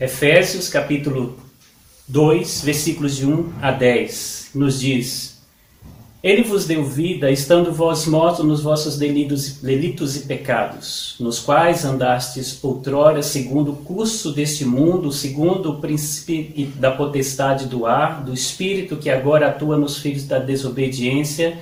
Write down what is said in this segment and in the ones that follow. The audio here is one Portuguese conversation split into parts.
Efésios capítulo 2, versículos de 1 a 10, nos diz: Ele vos deu vida, estando vós mortos nos vossos delitos, delitos e pecados, nos quais andastes outrora segundo o curso deste mundo, segundo o príncipe da potestade do ar, do espírito que agora atua nos filhos da desobediência,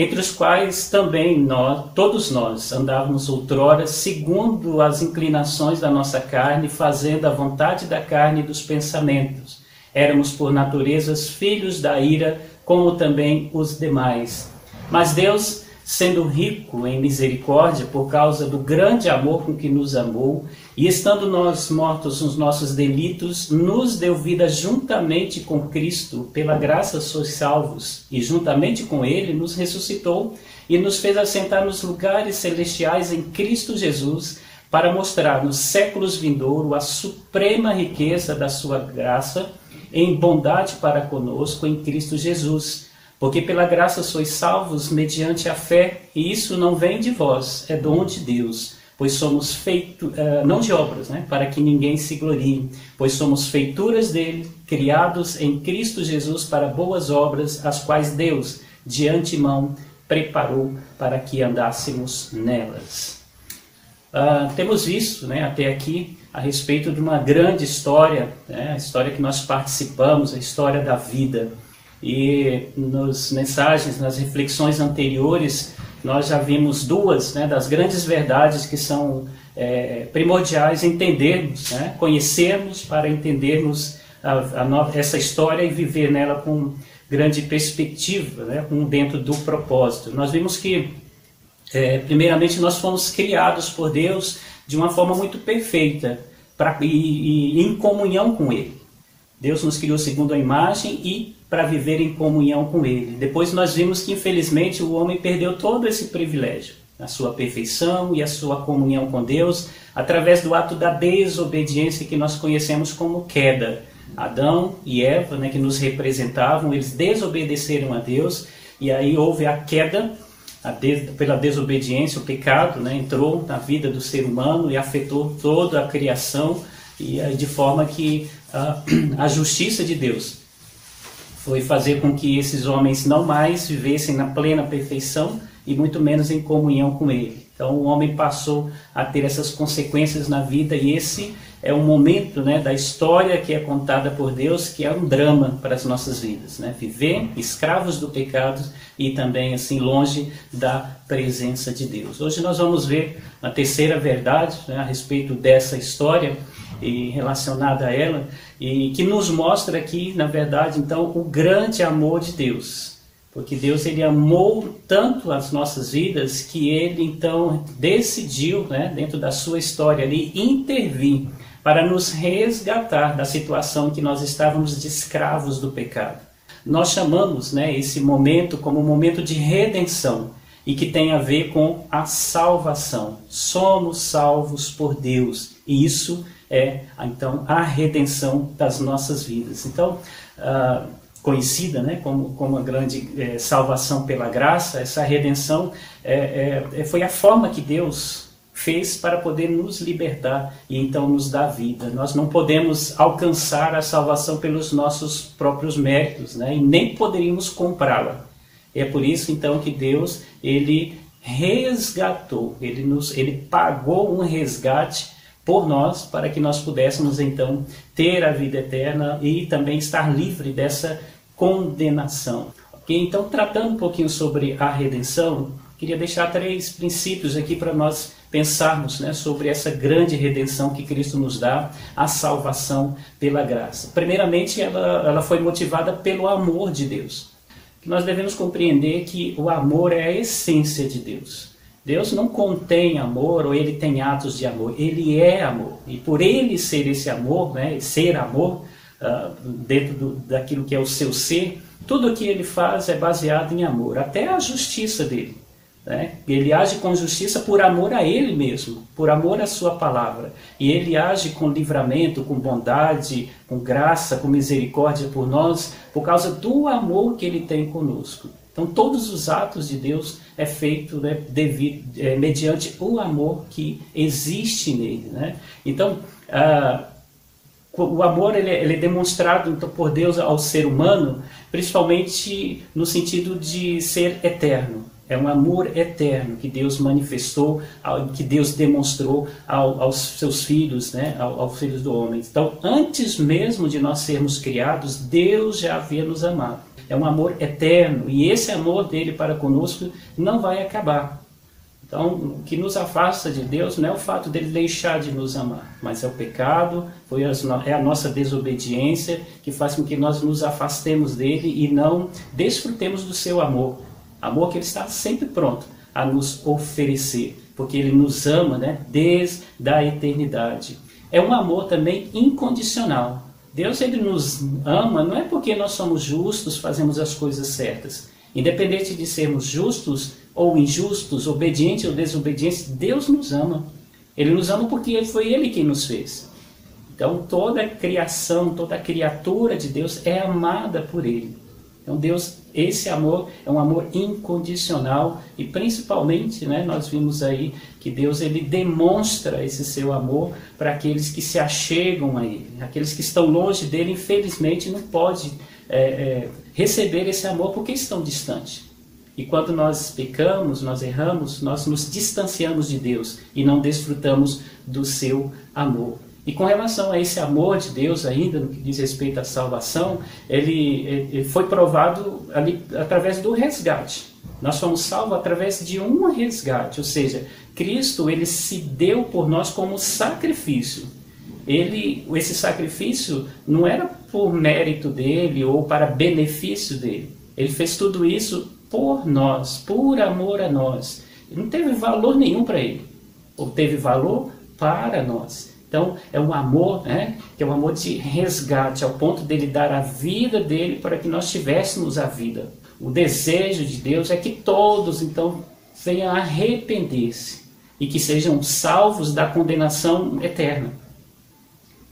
entre os quais também nós, todos nós, andávamos outrora segundo as inclinações da nossa carne, fazendo a vontade da carne e dos pensamentos. Éramos por naturezas filhos da ira, como também os demais. Mas Deus, sendo rico em misericórdia por causa do grande amor com que nos amou, e estando nós mortos nos nossos delitos, nos deu vida juntamente com Cristo, pela graça sois salvos, e juntamente com Ele nos ressuscitou e nos fez assentar nos lugares celestiais em Cristo Jesus, para mostrar nos séculos vindouros a suprema riqueza da sua graça em bondade para conosco em Cristo Jesus. Porque pela graça sois salvos mediante a fé, e isso não vem de vós, é dom de Deus pois somos feitos, uh, não de obras, né, para que ninguém se glorie, pois somos feituras dele, criados em Cristo Jesus para boas obras, as quais Deus, de antemão, preparou para que andássemos nelas. Uh, temos visto né, até aqui a respeito de uma grande história, né, a história que nós participamos, a história da vida. E nas mensagens, nas reflexões anteriores, nós já vimos duas né, das grandes verdades que são é, primordiais entendermos, né, conhecermos para entendermos a, a, essa história e viver nela com grande perspectiva, né, com dentro do propósito. Nós vimos que, é, primeiramente, nós fomos criados por Deus de uma forma muito perfeita pra, e, e em comunhão com Ele. Deus nos criou segundo a imagem e para viver em comunhão com Ele. Depois nós vimos que, infelizmente, o homem perdeu todo esse privilégio, a sua perfeição e a sua comunhão com Deus, através do ato da desobediência que nós conhecemos como queda. Adão e Eva, né, que nos representavam, eles desobedeceram a Deus e aí houve a queda a des, pela desobediência, o pecado né, entrou na vida do ser humano e afetou toda a criação e de forma que a, a justiça de Deus foi fazer com que esses homens não mais vivessem na plena perfeição e muito menos em comunhão com Ele. Então o homem passou a ter essas consequências na vida e esse é um momento né, da história que é contada por Deus que é um drama para as nossas vidas. Né? Viver escravos do pecado e também assim longe da presença de Deus. Hoje nós vamos ver a terceira verdade né, a respeito dessa história e relacionada a ela, e que nos mostra aqui, na verdade, então, o grande amor de Deus. Porque Deus ele amou tanto as nossas vidas que ele então decidiu, né, dentro da sua história ali, intervir para nos resgatar da situação que nós estávamos de escravos do pecado. Nós chamamos, né, esse momento como um momento de redenção e que tem a ver com a salvação. Somos salvos por Deus e isso é então a redenção das nossas vidas. Então, uh, conhecida né, como, como a grande é, salvação pela graça, essa redenção é, é, foi a forma que Deus fez para poder nos libertar e então nos dar vida. Nós não podemos alcançar a salvação pelos nossos próprios méritos, né, e nem poderíamos comprá-la. É por isso então que Deus ele resgatou, ele nos ele pagou um resgate por nós, para que nós pudéssemos então ter a vida eterna e também estar livre dessa condenação. Okay? Então, tratando um pouquinho sobre a redenção, queria deixar três princípios aqui para nós pensarmos né, sobre essa grande redenção que Cristo nos dá, a salvação pela graça. Primeiramente, ela, ela foi motivada pelo amor de Deus. Nós devemos compreender que o amor é a essência de Deus. Deus não contém amor ou ele tem atos de amor, ele é amor. E por ele ser esse amor, né, ser amor, uh, dentro do, daquilo que é o seu ser, tudo o que ele faz é baseado em amor, até a justiça dele. Né? Ele age com justiça por amor a ele mesmo, por amor à sua palavra. E ele age com livramento, com bondade, com graça, com misericórdia por nós, por causa do amor que ele tem conosco. Então, todos os atos de Deus é feito né, devido, é, mediante o amor que existe nele. Né? Então, ah, o amor ele, é, ele é demonstrado então, por Deus ao ser humano, principalmente no sentido de ser eterno. É um amor eterno que Deus manifestou, que Deus demonstrou aos seus filhos, né, aos filhos do homem. Então, antes mesmo de nós sermos criados, Deus já havia nos amado. É um amor eterno e esse amor dele para conosco não vai acabar. Então, o que nos afasta de Deus não é o fato dele deixar de nos amar, mas é o pecado, foi a, é a nossa desobediência que faz com que nós nos afastemos dele e não desfrutemos do seu amor. Amor que ele está sempre pronto a nos oferecer, porque ele nos ama né, desde a eternidade. É um amor também incondicional. Deus ele nos ama não é porque nós somos justos, fazemos as coisas certas. Independente de sermos justos ou injustos, obedientes ou desobedientes, Deus nos ama. Ele nos ama porque foi Ele quem nos fez. Então toda a criação, toda a criatura de Deus é amada por Ele. Então Deus, esse amor é um amor incondicional e principalmente, né, nós vimos aí que Deus ele demonstra esse seu amor para aqueles que se achegam a Ele. Aqueles que estão longe dele, infelizmente, não pode é, é, receber esse amor porque estão distantes. E quando nós pecamos, nós erramos, nós nos distanciamos de Deus e não desfrutamos do seu amor. E com relação a esse amor de Deus, ainda no que diz respeito à salvação, ele, ele foi provado ali através do resgate. Nós fomos salvos através de um resgate, ou seja, Cristo ele se deu por nós como sacrifício. Ele, esse sacrifício não era por mérito dele ou para benefício dele. Ele fez tudo isso por nós, por amor a nós. Não teve valor nenhum para ele, ou teve valor para nós. Então, é um amor, né, que é um amor de resgate, ao ponto dele dar a vida dele para que nós tivéssemos a vida. O desejo de Deus é que todos, então, venham arrepender-se e que sejam salvos da condenação eterna.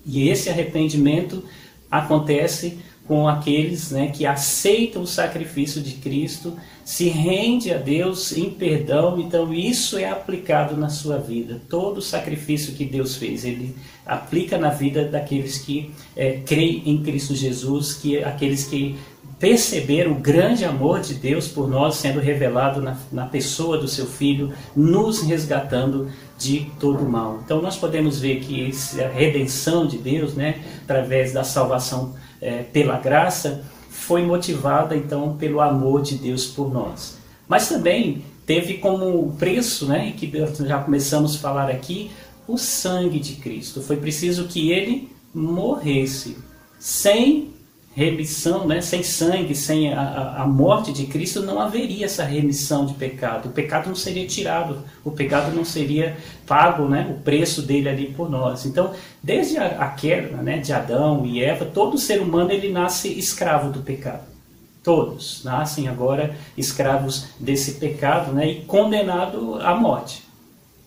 E esse arrependimento acontece com aqueles né, que aceitam o sacrifício de Cristo, se rende a Deus em perdão, então isso é aplicado na sua vida. Todo o sacrifício que Deus fez, ele aplica na vida daqueles que é, creem em Cristo Jesus, que aqueles que perceberam o grande amor de Deus por nós sendo revelado na, na pessoa do seu Filho, nos resgatando de todo o mal. Então nós podemos ver que a redenção de Deus, né, através da salvação é, pela graça, foi motivada então pelo amor de Deus por nós. Mas também teve como preço, né, que já começamos a falar aqui, o sangue de Cristo. Foi preciso que ele morresse. Sem remissão, né, sem sangue, sem a, a, morte de Cristo, não haveria essa remissão de pecado. O pecado não seria tirado, o pecado não seria pago, né, o preço dele ali por nós. Então, desde a, a queda né, de Adão e Eva, todo ser humano ele nasce escravo do pecado. Todos nascem agora escravos desse pecado né, e condenado à morte.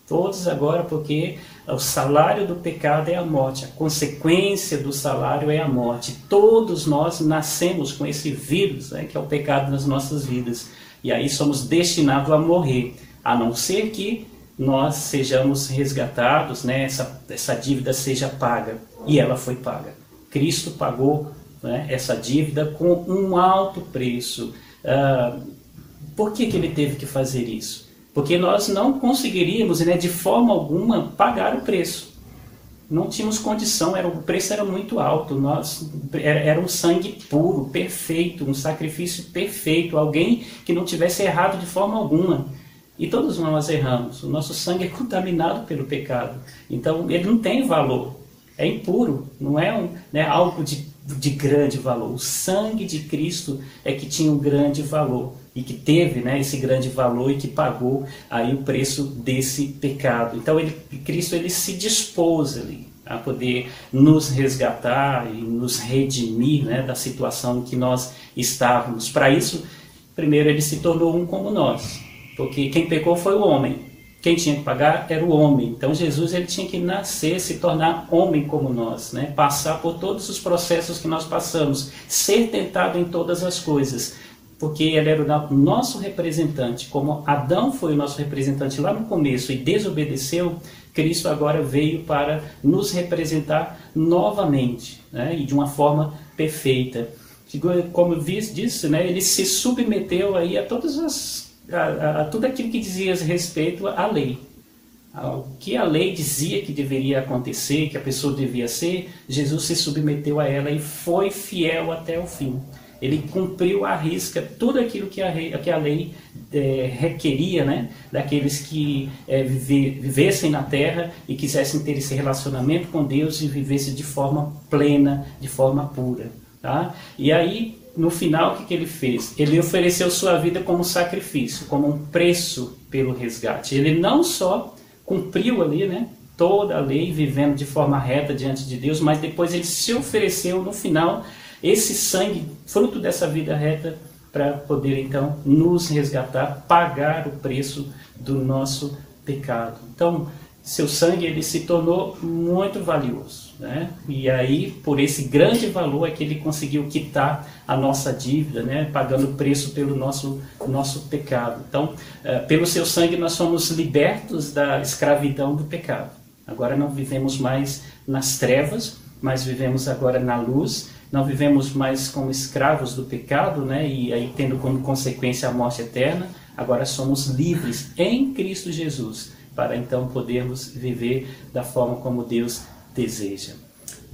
Todos agora, porque o salário do pecado é a morte, a consequência do salário é a morte. Todos nós nascemos com esse vírus, né, que é o pecado nas nossas vidas. E aí somos destinados a morrer, a não ser que nós sejamos resgatados, né, essa, essa dívida seja paga. E ela foi paga. Cristo pagou né, essa dívida com um alto preço. Ah, por que, que ele teve que fazer isso? Porque nós não conseguiríamos, né, de forma alguma, pagar o preço. Não tínhamos condição, era, o preço era muito alto, nós, era, era um sangue puro, perfeito, um sacrifício perfeito, alguém que não tivesse errado de forma alguma. E todos nós erramos, o nosso sangue é contaminado pelo pecado, então ele não tem valor, é impuro, não é um, né, algo de, de grande valor. O sangue de Cristo é que tinha um grande valor e que teve né, esse grande valor e que pagou aí o preço desse pecado. Então ele, Cristo ele se dispôs ali a poder nos resgatar e nos redimir né, da situação em que nós estávamos. Para isso, primeiro ele se tornou um como nós, porque quem pecou foi o homem. Quem tinha que pagar era o homem. Então Jesus ele tinha que nascer, se tornar homem como nós, né? passar por todos os processos que nós passamos, ser tentado em todas as coisas, porque ele era o nosso representante, como Adão foi o nosso representante lá no começo e desobedeceu, Cristo agora veio para nos representar novamente, né? e de uma forma perfeita. Como disse, né? ele se submeteu aí a todas as a, a, tudo aquilo que dizia respeito à lei. Ao que a lei dizia que deveria acontecer, que a pessoa devia ser, Jesus se submeteu a ela e foi fiel até o fim. Ele cumpriu à risca tudo aquilo que a, que a lei é, requeria né, daqueles que é, vivessem na terra e quisessem ter esse relacionamento com Deus e vivessem de forma plena, de forma pura. Tá? E aí, no final, o que, que ele fez? Ele ofereceu sua vida como sacrifício, como um preço pelo resgate. Ele não só cumpriu ali né, toda a lei, vivendo de forma reta diante de Deus, mas depois ele se ofereceu no final esse sangue, fruto dessa vida reta, para poder então nos resgatar, pagar o preço do nosso pecado. Então, seu sangue ele se tornou muito valioso, né? E aí, por esse grande valor é que ele conseguiu quitar a nossa dívida, né? Pagando o preço pelo nosso nosso pecado. Então, uh, pelo seu sangue nós somos libertos da escravidão do pecado. Agora não vivemos mais nas trevas, mas vivemos agora na luz não vivemos mais como escravos do pecado, né? E aí tendo como consequência a morte eterna, agora somos livres em Cristo Jesus, para então podermos viver da forma como Deus deseja.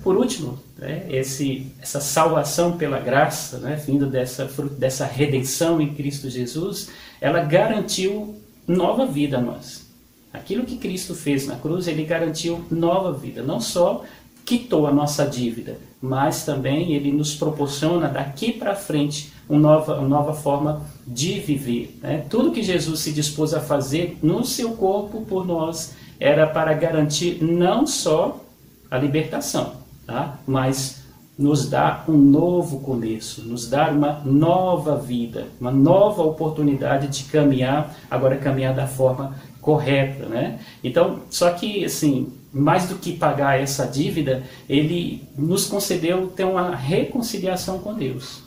Por último, né, esse, essa salvação pela graça, né, vindo dessa, dessa redenção em Cristo Jesus, ela garantiu nova vida a nós. Aquilo que Cristo fez na cruz, ele garantiu nova vida, não só quitou a nossa dívida, mas também ele nos proporciona daqui para frente uma nova, uma nova forma de viver. Né? Tudo que Jesus se dispôs a fazer no seu corpo por nós era para garantir não só a libertação, tá? mas nos dar um novo começo, nos dar uma nova vida, uma nova oportunidade de caminhar, agora caminhar da forma correta, né? Então, só que assim, mais do que pagar essa dívida, ele nos concedeu ter uma reconciliação com Deus.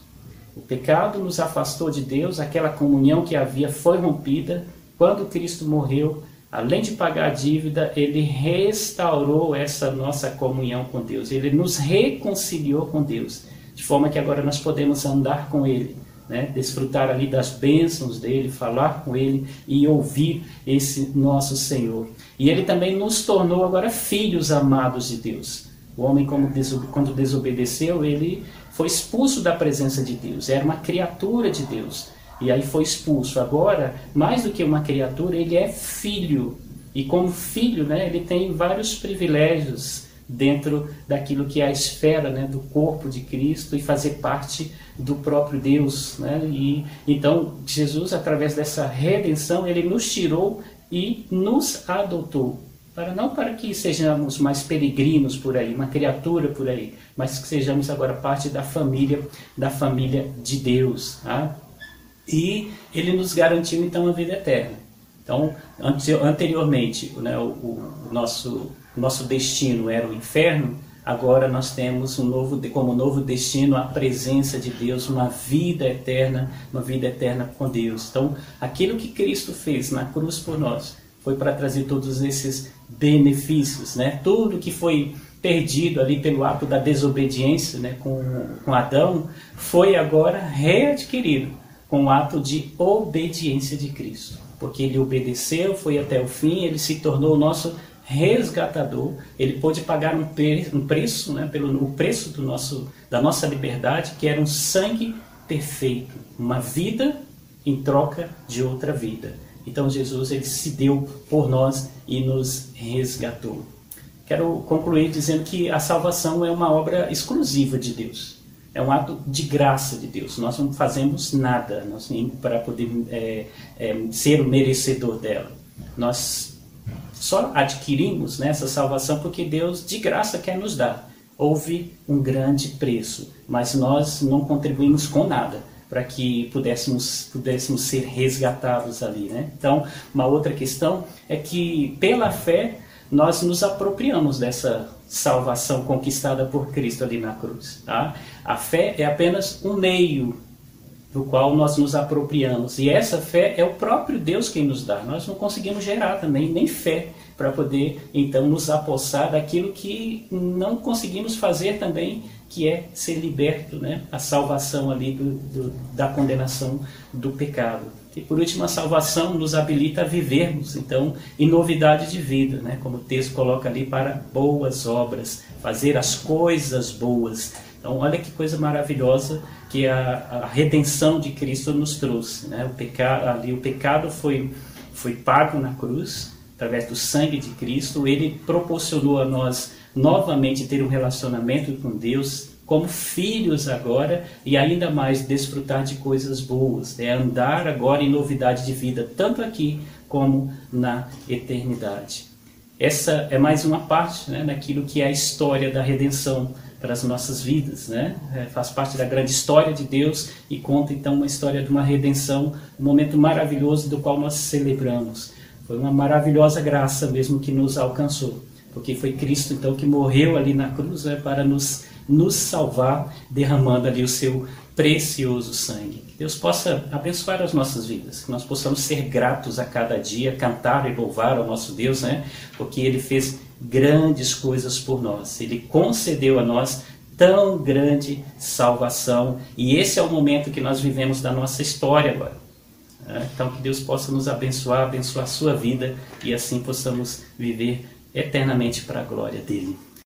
O pecado nos afastou de Deus, aquela comunhão que havia foi rompida. Quando Cristo morreu, além de pagar a dívida, ele restaurou essa nossa comunhão com Deus. Ele nos reconciliou com Deus, de forma que agora nós podemos andar com Ele né? desfrutar ali das bênçãos dele, falar com ele e ouvir esse nosso Senhor. E ele também nos tornou agora filhos amados de Deus. O homem, quando desobedeceu, ele foi expulso da presença de Deus, era uma criatura de Deus. E aí foi expulso. Agora, mais do que uma criatura, ele é filho. E como filho, né, ele tem vários privilégios dentro daquilo que é a esfera né, do corpo de Cristo e fazer parte do próprio Deus. Né? E, então, Jesus, através dessa redenção, ele nos tirou e nos adotou. Para, não para que sejamos mais peregrinos por aí, uma criatura por aí, mas que sejamos agora parte da família, da família de Deus. Tá? E ele nos garantiu então a vida eterna. Então, anteriormente, né, o, o nosso nosso destino era o inferno, agora nós temos um novo, como novo destino a presença de Deus, uma vida eterna, uma vida eterna com Deus. Então, aquilo que Cristo fez na cruz por nós foi para trazer todos esses benefícios, né? Tudo que foi perdido ali pelo ato da desobediência, né, com, com Adão, foi agora readquirido com o ato de obediência de Cristo. Porque ele obedeceu, foi até o fim, ele se tornou o nosso resgatador, ele pôde pagar um, pre um preço, né, pelo o preço do nosso, da nossa liberdade, que era um sangue perfeito, uma vida em troca de outra vida. Então Jesus ele se deu por nós e nos resgatou. Quero concluir dizendo que a salvação é uma obra exclusiva de Deus. É um ato de graça de Deus. Nós não fazemos nada nós, para poder é, é, ser o merecedor dela. Nós só adquirimos né, essa salvação porque Deus de graça quer nos dar. Houve um grande preço, mas nós não contribuímos com nada para que pudéssemos, pudéssemos ser resgatados ali. Né? Então, uma outra questão é que, pela fé, nós nos apropriamos dessa salvação conquistada por Cristo ali na cruz. Tá? A fé é apenas um meio do qual nós nos apropriamos. E essa fé é o próprio Deus quem nos dá. Nós não conseguimos gerar também nem fé para poder então nos apossar daquilo que não conseguimos fazer também, que é ser liberto, né? A salvação ali do, do, da condenação do pecado. E por último, a salvação nos habilita a vivermos, então, em novidade de vida, né? como o texto coloca ali, para boas obras, fazer as coisas boas. Então, olha que coisa maravilhosa que a, a redenção de Cristo nos trouxe. Né? O, pecado, ali, o pecado foi, foi pago na cruz, através do sangue de Cristo. Ele proporcionou a nós novamente ter um relacionamento com Deus, como filhos agora, e ainda mais desfrutar de coisas boas. É andar agora em novidade de vida, tanto aqui como na eternidade. Essa é mais uma parte né, daquilo que é a história da redenção para as nossas vidas, né? É, faz parte da grande história de Deus e conta então uma história de uma redenção, um momento maravilhoso do qual nós celebramos. Foi uma maravilhosa graça mesmo que nos alcançou, porque foi Cristo então que morreu ali na cruz né, para nos nos salvar, derramando ali o seu precioso sangue. Que Deus possa abençoar as nossas vidas, que nós possamos ser gratos a cada dia, cantar e louvar ao nosso Deus, né? Porque Ele fez grandes coisas por nós. Ele concedeu a nós tão grande salvação. E esse é o momento que nós vivemos da nossa história agora. Né? Então, que Deus possa nos abençoar, abençoar a sua vida e assim possamos viver eternamente para a glória dele.